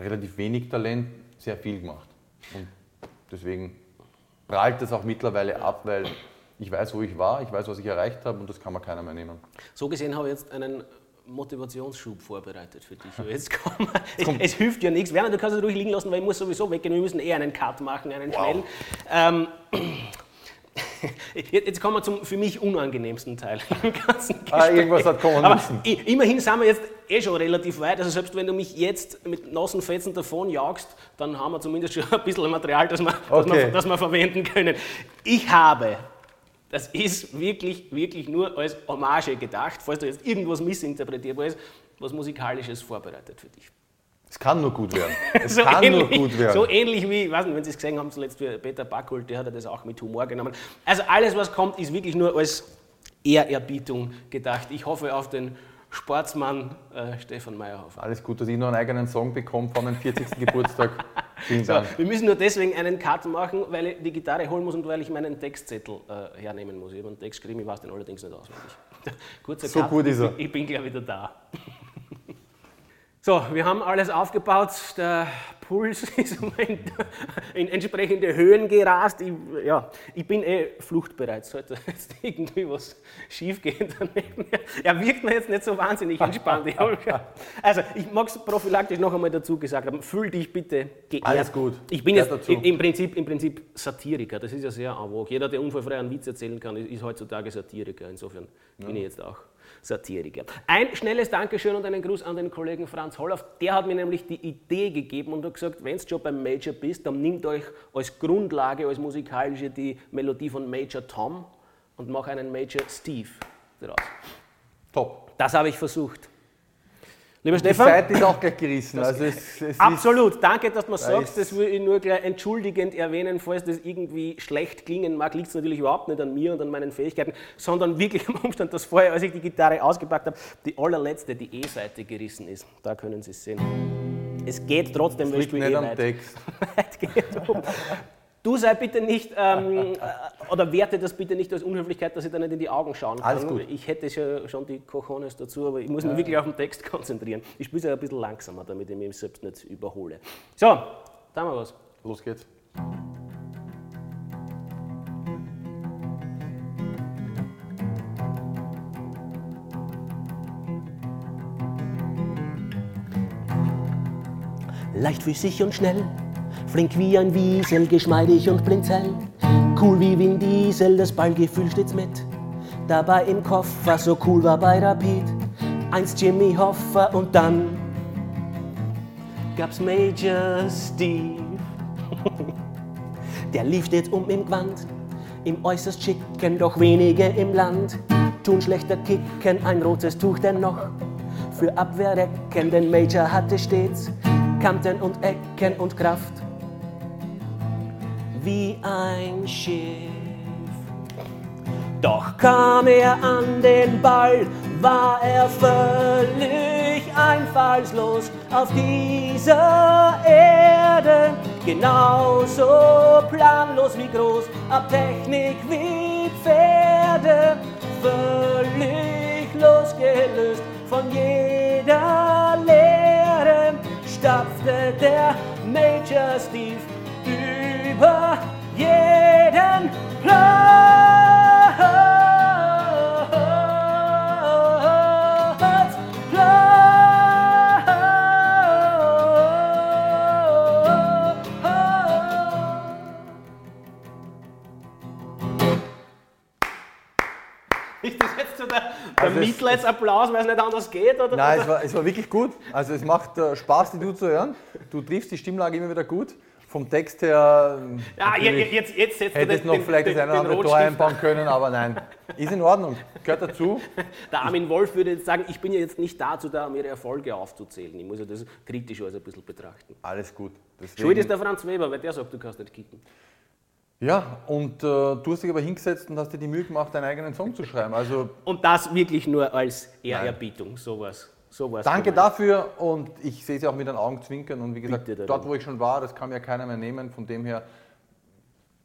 relativ wenig Talent sehr viel gemacht. Und deswegen prallt das auch mittlerweile ab, weil ich weiß, wo ich war, ich weiß, was ich erreicht habe und das kann mir keiner mehr nehmen. So gesehen habe ich jetzt einen Motivationsschub vorbereitet für dich. Jetzt komm, es, es, hilft ja nichts. Werner, du kannst es ruhig liegen lassen, weil ich muss sowieso weggehen. Wir müssen eher einen Cut machen, einen wow. schnellen. Ähm, Jetzt kommen wir zum für mich unangenehmsten Teil im ganzen Ah, irgendwas hat kommen Aber müssen. immerhin sind wir jetzt eh schon relativ weit. Also selbst wenn du mich jetzt mit nassen Fetzen davon jagst, dann haben wir zumindest schon ein bisschen Material, das wir, okay. das wir, das wir verwenden können. Ich habe, das ist wirklich, wirklich nur als Hommage gedacht, falls du jetzt irgendwas missinterpretierbar ist, was Musikalisches vorbereitet für dich. Es kann nur gut werden. Es so kann ähnlich, nur gut werden. So ähnlich wie, ich weiß nicht, wenn Sie es gesehen haben, zuletzt für Peter Backhult, der hat das auch mit Humor genommen. Also alles, was kommt, ist wirklich nur als Ehrerbietung gedacht. Ich hoffe auf den Sportsmann äh, Stefan Meyerhofer. Alles gut, dass ich noch einen eigenen Song bekomme vor meinem 40. Geburtstag. Vielen Dank. So, wir müssen nur deswegen einen Cut machen, weil ich die Gitarre holen muss und weil ich meinen Textzettel äh, hernehmen muss. Ich habe einen Text geschrieben, ich weiß den allerdings nicht auswendig. Kurzer so Cut, gut ist er. Ich bin gleich wieder da. So, wir haben alles aufgebaut. Der Puls ist in entsprechende Höhen gerast. Ich, ja, ich bin eh fluchtbereit. Sollte jetzt irgendwie was schief gehen daneben. Er wirkt mir jetzt nicht so wahnsinnig entspannt. also, ich mag es prophylaktisch noch einmal dazu gesagt haben. Fühl dich bitte geehrt. Alles gut. Ich bin jetzt im Prinzip, im Prinzip Satiriker. Das ist ja sehr en vogue. Jeder, der unfallfrei einen Witz erzählen kann, ist heutzutage Satiriker. Insofern ja. bin ich jetzt auch. Satiriker. Ein schnelles Dankeschön und einen Gruß an den Kollegen Franz Hollauf. Der hat mir nämlich die Idee gegeben und hat gesagt, wenn du schon beim Major bist, dann nimmt euch als Grundlage, als musikalische die Melodie von Major Tom und mach einen Major Steve daraus. Top. Das habe ich versucht. Lieber die Stefan. Die Zeit ist auch gleich gerissen. Also es, es Absolut, danke, dass du mir sagst. Das will ich nur gleich entschuldigend erwähnen, falls das irgendwie schlecht klingen mag, liegt es natürlich überhaupt nicht an mir und an meinen Fähigkeiten, sondern wirklich am Umstand, dass vorher, als ich die Gitarre ausgepackt habe, die allerletzte, die E-Seite gerissen ist. Da können Sie es sehen. Es geht trotzdem, wenn du nicht am Text. Du sei bitte nicht, ähm, äh, oder werte das bitte nicht als Unhöflichkeit, dass ich da nicht in die Augen schauen kann. Alles gut. Ich hätte ja schon die Cojones dazu, aber ich muss mich ja. wirklich auf den Text konzentrieren. Ich spiele es ja ein bisschen langsamer, damit ich mich selbst nicht überhole. So, da haben wir was. Los geht's. Leichtfüßig und schnell Flink wie ein Wiesel, geschmeidig und blinzell. Cool wie Vin Diesel, das Ballgefühl steht's mit. Dabei im Koffer, so cool war bei Rapid. Einst Jimmy Hoffa und dann gab's Major Steve. Der lief jetzt um im Gewand, im äußerst schicken, doch wenige im Land. Tun schlechter kicken, ein rotes Tuch dennoch. Für Abwehrrecken, denn Major hatte stets Kanten und Ecken und Kraft. Wie ein Schiff. Doch kam er an den Ball, war er völlig einfallslos auf dieser Erde. Genauso planlos wie groß, ab Technik wie Pferde. Völlig losgelöst von jeder Lehre stapfte der Major Steve über jeden Platz. Also Mitleidsapplaus, weil es nicht anders geht? Oder? Nein, es war, es war wirklich gut. Also es macht äh, Spaß, die du zu hören. Du triffst die Stimmlage immer wieder gut. Vom Text her ja, jetzt, jetzt hättest du noch den, vielleicht den, das eine oder andere Tor einbauen können, aber nein, ist in Ordnung, gehört dazu. Der Armin Wolf würde jetzt sagen, ich bin ja jetzt nicht dazu da, um ihre Erfolge aufzuzählen. Ich muss ja das kritisch alles ein bisschen betrachten. Alles gut. Deswegen Schuld ist der Franz Weber, weil der sagt, du kannst nicht kicken. Ja, und äh, du hast dich aber hingesetzt und hast dir die Mühe gemacht, deinen eigenen Song zu schreiben. Also und das wirklich nur als Ehrerbietung, sowas. Sowas Danke dafür und ich sehe sie auch mit den Augen zwinkern und wie gesagt, dort wo ich schon war, das kann mir keiner mehr nehmen, von dem her,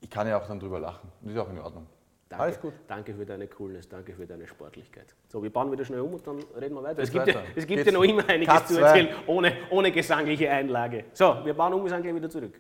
ich kann ja auch dann drüber lachen. Das ist auch in Ordnung. Danke, Alles gut. Danke für deine Coolness, danke für deine Sportlichkeit. So, wir bauen wieder schnell um und dann reden wir weiter. Es gibt, weiter. Ja, es gibt ja noch immer einiges Cut zu erzählen, ohne, ohne gesangliche Einlage. So, wir bauen um, wir sind gleich wieder zurück.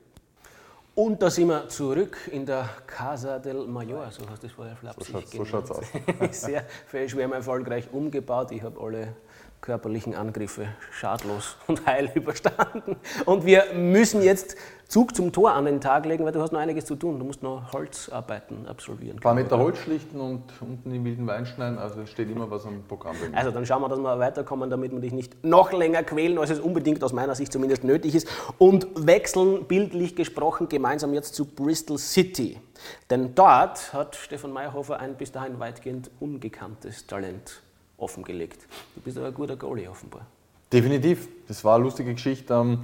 Und da sind wir zurück in der Casa del Mayor, so hast du es vorher flapsig so, schaut, so schaut's aus. Sehr schwer erfolgreich umgebaut. Ich habe alle körperlichen Angriffe schadlos und heil überstanden. Und wir müssen jetzt Zug zum Tor an den Tag legen, weil du hast noch einiges zu tun. Du musst noch Holzarbeiten absolvieren. Ein paar Meter Holz schlichten und unten im wilden Wein schneiden, also es steht immer was am Programm. Also dann schauen wir, dass wir weiterkommen, damit wir dich nicht noch länger quälen, als es unbedingt aus meiner Sicht zumindest nötig ist. Und wechseln, bildlich gesprochen, gemeinsam jetzt zu Bristol City. Denn dort hat Stefan Meyerhofer ein bis dahin weitgehend ungekanntes Talent offengelegt. Du bist aber ein guter Goalie offenbar. Definitiv. Das war eine lustige Geschichte. Ähm,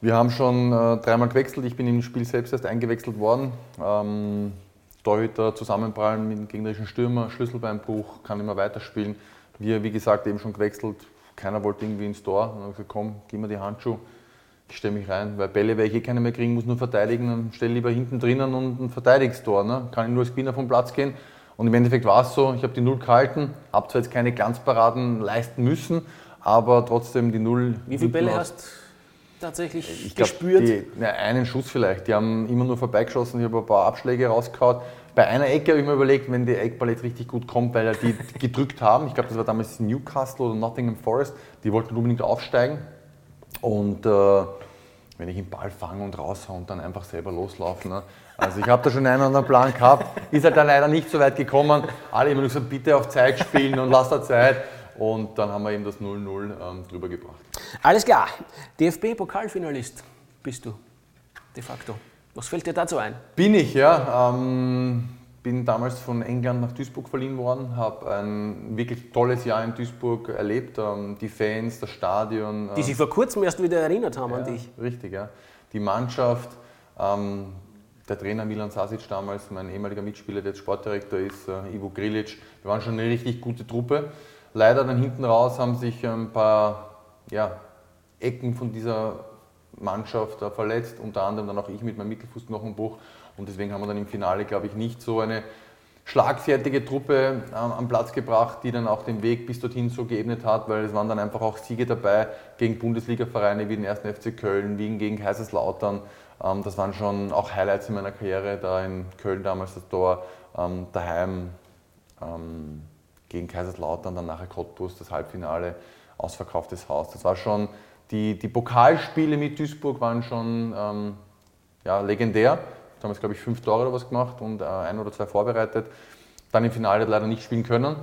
wir haben schon äh, dreimal gewechselt. Ich bin im Spiel selbst erst eingewechselt worden. Ähm, Torhüter zusammenprallen mit dem gegnerischen Stürmer, Schlüsselbeinbruch, kann immer weiterspielen. Wir, wie gesagt, eben schon gewechselt. Keiner wollte irgendwie ins Tor. Und dann gesagt, komm, gib mir die Handschuhe. Ich stelle mich rein, weil Bälle werde ich eh keine mehr kriegen, muss nur verteidigen. Dann stelle lieber hinten drinnen und ein Verteidigungstor. Ne? Kann ich nur als Gewinner vom Platz gehen. Und im Endeffekt war es so, ich habe die Null gehalten, habe zwar jetzt keine Glanzparaden leisten müssen, aber trotzdem die Null. Wie viele Bälle hast du tatsächlich ich gespürt? Die, na, einen Schuss vielleicht. Die haben immer nur vorbeigeschossen, ich habe ein paar Abschläge rausgehauen. Bei einer Ecke habe ich mir überlegt, wenn die Eckball jetzt richtig gut kommt, weil die gedrückt haben. Ich glaube, das war damals Newcastle oder Nottingham Forest. Die wollten unbedingt aufsteigen. Und äh, wenn ich den Ball fange und raushaue und dann einfach selber loslaufen. Ne? Also ich habe da schon einen anderen Plan gehabt, ist halt dann leider nicht so weit gekommen. Alle immer gesagt, bitte auf Zeit spielen und lass da Zeit. Und dann haben wir eben das 0-0 ähm, drüber gebracht. Alles klar, DFB-Pokalfinalist bist du de facto. Was fällt dir dazu ein? Bin ich, ja. Ähm, bin damals von England nach Duisburg verliehen worden, habe ein wirklich tolles Jahr in Duisburg erlebt. Ähm, die Fans, das Stadion. Die sich vor kurzem erst wieder erinnert haben ja, an dich. Richtig, ja. Die Mannschaft. Ähm, der Trainer Milan Sasic damals, mein ehemaliger Mitspieler, der jetzt Sportdirektor ist, äh, Ivo Grilic. Wir waren schon eine richtig gute Truppe. Leider dann hinten raus haben sich ein paar ja, Ecken von dieser Mannschaft äh, verletzt, unter anderem dann auch ich mit meinem Mittelfußknochenbruch. Und deswegen haben wir dann im Finale, glaube ich, nicht so eine schlagfertige Truppe ähm, am Platz gebracht, die dann auch den Weg bis dorthin so geebnet hat, weil es waren dann einfach auch Siege dabei gegen Bundesliga-Vereine wie den 1. FC Köln, Wien gegen Kaiserslautern das waren schon auch Highlights in meiner Karriere, da in Köln damals das Tor, ähm, daheim ähm, gegen Kaiserslautern, dann nachher Cottbus, das Halbfinale, ausverkauftes Haus. Das war schon, die, die Pokalspiele mit Duisburg waren schon ja, legendär. Damals, glaube ich, fünf Tore oder was gemacht und äh, ein oder zwei vorbereitet. Dann im Finale leider nicht spielen können.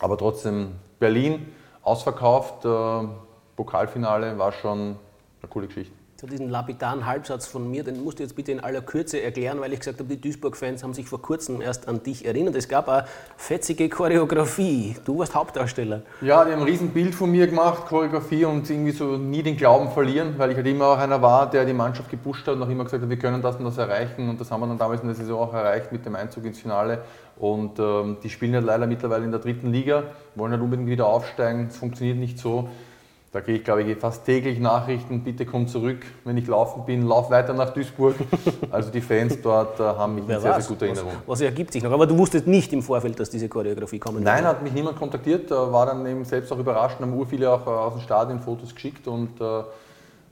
Aber trotzdem Berlin ausverkauft. Äh, Pokalfinale war schon eine coole Geschichte zu diesen lapidaren Halbsatz von mir, den musst du jetzt bitte in aller Kürze erklären, weil ich gesagt habe, die Duisburg-Fans haben sich vor kurzem erst an dich erinnert. Es gab eine fetzige Choreografie. Du warst Hauptdarsteller. Ja, die haben ein Riesenbild von mir gemacht, Choreografie und irgendwie so nie den Glauben verlieren, weil ich halt immer auch einer war, der die Mannschaft gepusht hat und auch immer gesagt hat, wir können das und das erreichen und das haben wir dann damals in der Saison auch erreicht mit dem Einzug ins Finale. Und ähm, die spielen halt leider mittlerweile in der dritten Liga, wollen halt unbedingt wieder aufsteigen. Es funktioniert nicht so. Da kriege ich, glaube ich, fast täglich Nachrichten, bitte komm zurück, wenn ich laufen bin, lauf weiter nach Duisburg. Also die Fans dort äh, haben mich in sehr, sehr guter Erinnerung. Was, was, ergibt sich noch? Aber du wusstest nicht im Vorfeld, dass diese Choreografie kommen Nein, wird. hat mich niemand kontaktiert, war dann eben selbst auch überrascht, haben viele auch äh, aus dem Stadion Fotos geschickt und äh,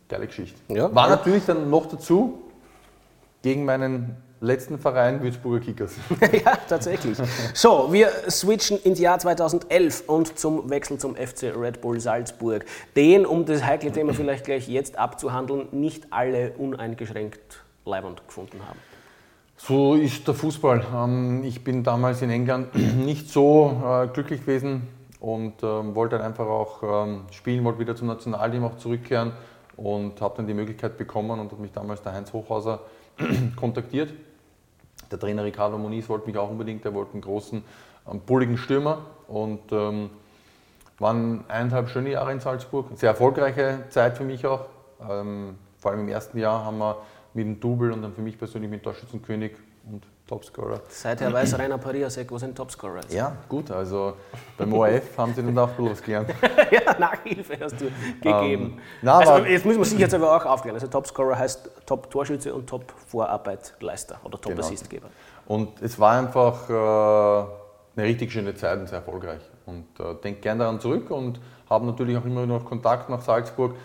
geile Geschichte. Ja, war ja. natürlich dann noch dazu gegen meinen letzten Verein Würzburger Kickers. ja, tatsächlich. So, wir switchen ins Jahr 2011 und zum Wechsel zum FC Red Bull Salzburg. Den, um das heikle Thema vielleicht gleich jetzt abzuhandeln, nicht alle uneingeschränkt leibend gefunden haben. So ist der Fußball. Ähm, ich bin damals in England nicht so äh, glücklich gewesen und ähm, wollte dann einfach auch ähm, spielen, wollte wieder zum Nationalteam auch zurückkehren und habe dann die Möglichkeit bekommen und hat mich damals der Heinz Hochhauser kontaktiert der Trainer Ricardo Moniz wollte mich auch unbedingt, er wollte einen großen, bulligen Stürmer und ähm, waren eineinhalb schöne Jahre in Salzburg. Sehr erfolgreiche Zeit für mich auch. Ähm, vor allem im ersten Jahr haben wir mit dem Double und dann für mich persönlich mit Torschützenkönig und Topscorer. Seither weiß Rainer Pariasek, was ein Topscorer ist. Ja, gut, also beim ORF haben sie dann auch bloß gelernt. ja, Nachhilfe hast du gegeben. Um, ähm, na, also, jetzt müssen wir sich jetzt aber auch aufklären. Also Topscorer heißt Top-Torschütze und Top-Vorarbeitleister oder Top-Assistgeber. Genau. Und es war einfach äh, eine richtig schöne Zeit und sehr erfolgreich. Und äh, denke gerne daran zurück und habe natürlich auch immer noch Kontakt nach Salzburg.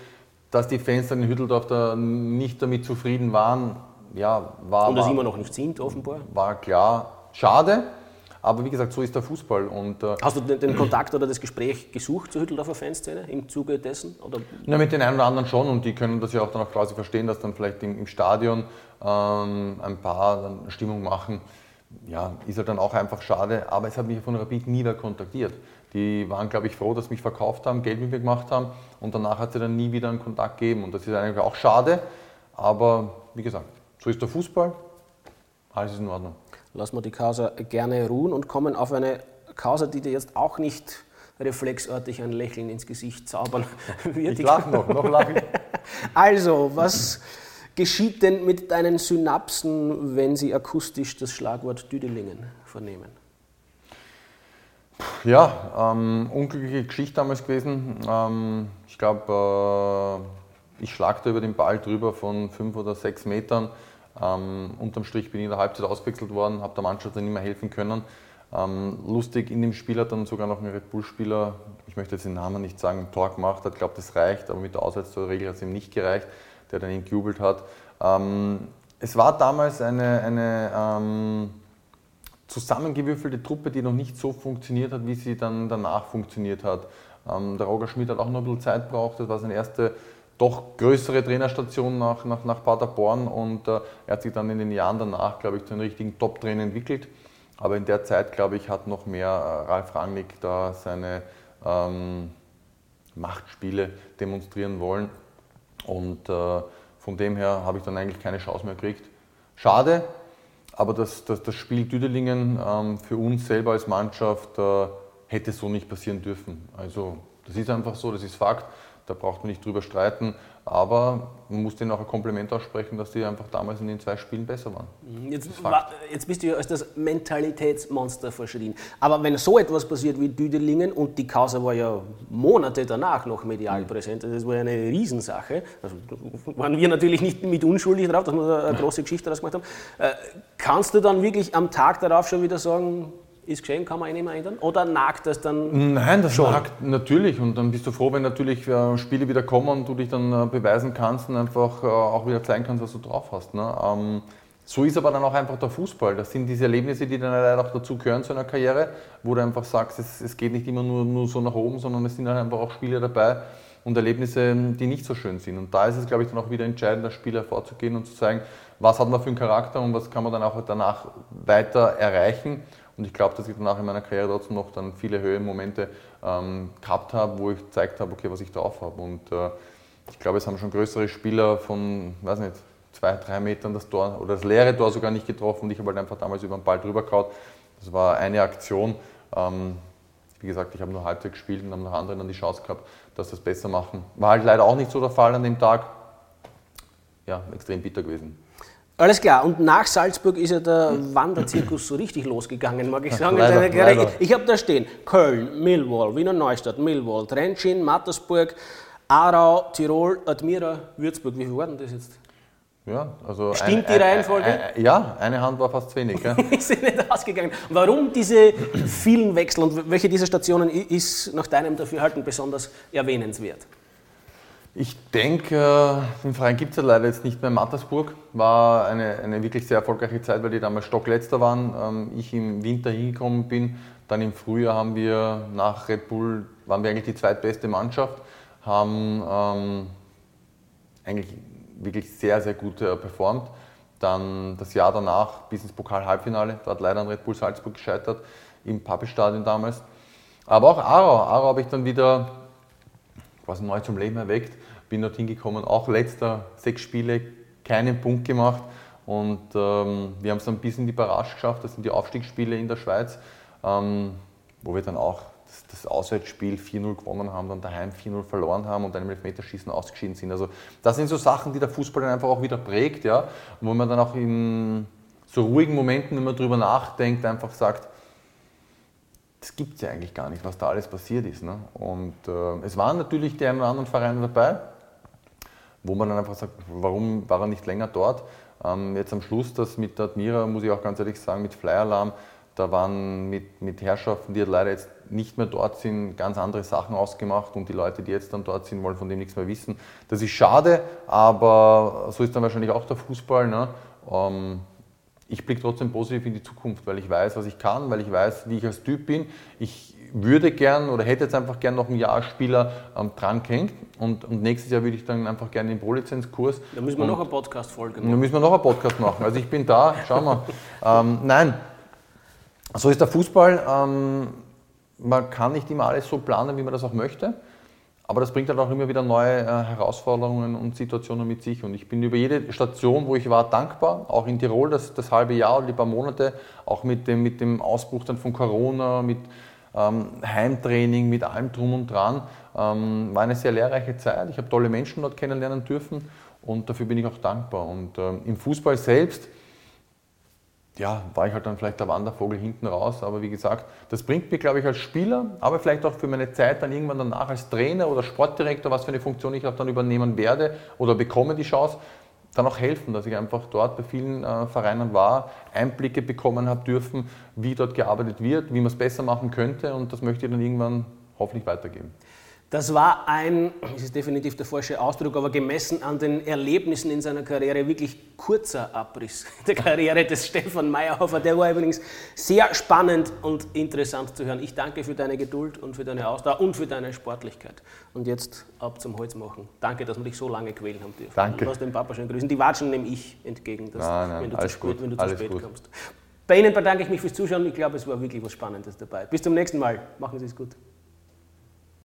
Dass die Fans dann in Hütteldorf da nicht damit zufrieden waren, ja, war. Und das immer noch nicht sind, offenbar? War klar. Schade. Aber wie gesagt, so ist der Fußball. Und, äh, Hast du den, den, Kontakt oder das Gespräch gesucht zur Hütteldorfer Fanszene im Zuge dessen? Oder? Ja, mit den einen oder anderen schon und die können das ja auch dann auch quasi verstehen, dass dann vielleicht im, im Stadion ähm, ein paar dann Stimmung machen. Ja, ist halt dann auch einfach schade, aber es hat mich von Rapid nie wieder kontaktiert. Die waren, glaube ich, froh, dass sie mich verkauft haben, Geld mit mir gemacht haben und danach hat sie dann nie wieder einen Kontakt gegeben. Und das ist eigentlich auch schade, aber wie gesagt, so ist der Fußball, alles ist in Ordnung. Lassen wir die Causa gerne ruhen und kommen auf eine Causa, die dir jetzt auch nicht reflexartig ein Lächeln ins Gesicht zaubern wird. Ich lache noch, noch lache ich. Also, was geschieht denn mit deinen Synapsen, wenn sie akustisch das Schlagwort Düdelingen vernehmen? Ja, ähm, unglückliche Geschichte damals gewesen. Ähm, ich glaube, äh, ich schlagte über den Ball drüber von fünf oder sechs Metern. Ähm, unterm Strich bin ich in der Halbzeit ausgewechselt worden, habe der Mannschaft dann nicht mehr helfen können. Ähm, lustig, in dem Spiel hat dann sogar noch ein Red Bull-Spieler, ich möchte jetzt den Namen nicht sagen, Tor gemacht hat, glaube das reicht, aber mit der Auswärtstorregel hat es ihm nicht gereicht, der dann ihn gejubelt hat. Ähm, es war damals eine, eine ähm, zusammengewürfelte Truppe, die noch nicht so funktioniert hat, wie sie dann danach funktioniert hat. Ähm, der Roger Schmidt hat auch noch ein bisschen Zeit gebraucht, das war seine erste doch größere Trainerstation nach, nach, nach Paderborn und äh, er hat sich dann in den Jahren danach, glaube ich, zu einem richtigen Top-Trainer entwickelt. Aber in der Zeit, glaube ich, hat noch mehr äh, Ralf Rangnick da seine ähm, Machtspiele demonstrieren wollen. Und äh, von dem her habe ich dann eigentlich keine Chance mehr gekriegt. Schade, aber das, das, das Spiel Düdelingen ähm, für uns selber als Mannschaft äh, hätte so nicht passieren dürfen. Also das ist einfach so, das ist Fakt da braucht man nicht drüber streiten. Aber man muss denen auch ein Kompliment aussprechen, dass die einfach damals in den zwei Spielen besser waren. Mhm. Jetzt, jetzt bist du ja als das Mentalitätsmonster verschrien. Aber wenn so etwas passiert wie Düdelingen und die Causa war ja Monate danach noch medial mhm. präsent, das war ja eine Riesensache. Also waren wir natürlich nicht mit unschuldig drauf, dass wir eine große Geschichte daraus gemacht haben. Äh, kannst du dann wirklich am Tag darauf schon wieder sagen, ist geschehen, kann man eh nicht mehr ändern? Oder nagt das dann? Nein, das schon? nagt natürlich. Und dann bist du froh, wenn natürlich äh, Spiele wieder kommen und du dich dann äh, beweisen kannst und einfach äh, auch wieder zeigen kannst, was du drauf hast. Ne? Ähm, so ist aber dann auch einfach der Fußball. Das sind diese Erlebnisse, die dann leider auch dazu gehören zu einer Karriere, wo du einfach sagst, es, es geht nicht immer nur, nur so nach oben, sondern es sind dann einfach auch Spiele dabei, und Erlebnisse, die nicht so schön sind. Und da ist es, glaube ich, dann auch wieder entscheidend, als Spieler vorzugehen und zu sagen, was hat man für einen Charakter und was kann man dann auch danach weiter erreichen. Und ich glaube, dass ich danach in meiner Karriere trotzdem noch dann viele Höhenmomente ähm, gehabt habe, wo ich gezeigt habe, okay, was ich drauf habe. Und äh, ich glaube, es haben schon größere Spieler von, weiß nicht, zwei, drei Metern das Tor oder das leere Tor sogar nicht getroffen und ich habe halt einfach damals über den Ball drüber gehauen. Das war eine Aktion. Ähm, wie gesagt, ich habe nur Halbzeit gespielt und haben noch anderen dann die Chance gehabt, dass das besser machen. War halt leider auch nicht so der Fall an dem Tag. Ja, extrem bitter gewesen. Alles klar, und nach Salzburg ist ja der Wanderzirkus so richtig losgegangen, mag ich sagen. Leider, leider. Ich habe da stehen: Köln, Millwall, Wiener Neustadt, Millwall, Trentschin, Mattersburg, Aarau, Tirol, Admira, Würzburg. Wie viel war denn das jetzt? Ja, also Stimmt eine, die Reihenfolge? Eine, eine, ja, eine Hand war fast zu wenig. Ja. ist nicht ausgegangen. Warum diese vielen Wechsel und welche dieser Stationen ist nach deinem Dafürhalten besonders erwähnenswert? Ich denke, den Verein gibt es ja leider jetzt nicht mehr. Mattersburg war eine, eine wirklich sehr erfolgreiche Zeit, weil die damals stockletzter waren. Ähm, ich im Winter hingekommen bin. Dann im Frühjahr haben wir nach Red Bull, waren wir eigentlich die zweitbeste Mannschaft, haben ähm, eigentlich wirklich sehr, sehr gut äh, performt. Dann das Jahr danach bis ins Pokal-Halbfinale, dort leider an Red Bull Salzburg gescheitert, im Pappelstadion damals. Aber auch Aarau. Aarau habe ich dann wieder quasi neu zum Leben erweckt. Bin dort hingekommen, auch letzter sechs Spiele, keinen Punkt gemacht. Und ähm, wir haben es dann bis in die Barrage geschafft, das sind die Aufstiegsspiele in der Schweiz, ähm, wo wir dann auch das, das Auswärtsspiel 4-0 gewonnen haben, dann daheim 4-0 verloren haben und dann im Elfmeterschießen ausgeschieden sind. Also das sind so Sachen, die der Fußball dann einfach auch wieder prägt, ja, wo man dann auch in so ruhigen Momenten, wenn man darüber nachdenkt, einfach sagt, das gibt es ja eigentlich gar nicht, was da alles passiert ist. Ne? Und äh, es waren natürlich die einen oder anderen Vereine dabei, wo man dann einfach sagt, warum war er nicht länger dort? Ähm, jetzt am Schluss, das mit der Admira, muss ich auch ganz ehrlich sagen, mit Flyalarm, da waren mit, mit Herrschaften, die leider jetzt nicht mehr dort sind, ganz andere Sachen ausgemacht und die Leute, die jetzt dann dort sind, wollen von dem nichts mehr wissen. Das ist schade, aber so ist dann wahrscheinlich auch der Fußball. Ne? Ähm, ich blicke trotzdem positiv in die Zukunft, weil ich weiß, was ich kann, weil ich weiß, wie ich als Typ bin. Ich würde gern oder hätte jetzt einfach gern noch ein Jahr Spieler ähm, dran gehängt und, und, nächstes Jahr würde ich dann einfach gerne den Pro-Lizenzkurs. Da müssen wir noch eine Podcast-Folge machen. Da müssen wir noch einen Podcast machen. Also ich bin da, schauen wir. ähm, nein, so ist der Fußball. Ähm, man kann nicht immer alles so planen, wie man das auch möchte. Aber das bringt halt auch immer wieder neue äh, Herausforderungen und Situationen mit sich. Und ich bin über jede Station, wo ich war, dankbar. Auch in Tirol, das, das halbe Jahr oder die paar Monate, auch mit dem, mit dem Ausbruch dann von Corona, mit ähm, Heimtraining, mit allem drum und dran. Ähm, war eine sehr lehrreiche Zeit. Ich habe tolle Menschen dort kennenlernen dürfen und dafür bin ich auch dankbar. Und ähm, im Fußball selbst ja, war ich halt dann vielleicht der Wandervogel hinten raus. Aber wie gesagt, das bringt mir, glaube ich, als Spieler, aber vielleicht auch für meine Zeit dann irgendwann danach als Trainer oder Sportdirektor, was für eine Funktion ich auch dann übernehmen werde oder bekomme die Chance, dann auch helfen, dass ich einfach dort bei vielen äh, Vereinen war, Einblicke bekommen habe dürfen, wie dort gearbeitet wird, wie man es besser machen könnte und das möchte ich dann irgendwann hoffentlich weitergeben. Das war ein, das ist definitiv der falsche Ausdruck, aber gemessen an den Erlebnissen in seiner Karriere wirklich kurzer Abriss der Karriere des Stefan Meyerhofer. Der war übrigens sehr spannend und interessant zu hören. Ich danke für deine Geduld und für deine Ausdauer und für deine Sportlichkeit. Und jetzt ab zum Holz machen. Danke, dass wir dich so lange quälen haben dürfen. Danke. Du hast den Papa schön grüßen. Die Watschen nehme ich entgegen, dass, nein, nein, wenn du zu spät, wenn du zu spät kommst. Bei Ihnen bedanke ich mich fürs Zuschauen. Ich glaube, es war wirklich was Spannendes dabei. Bis zum nächsten Mal. Machen Sie es gut.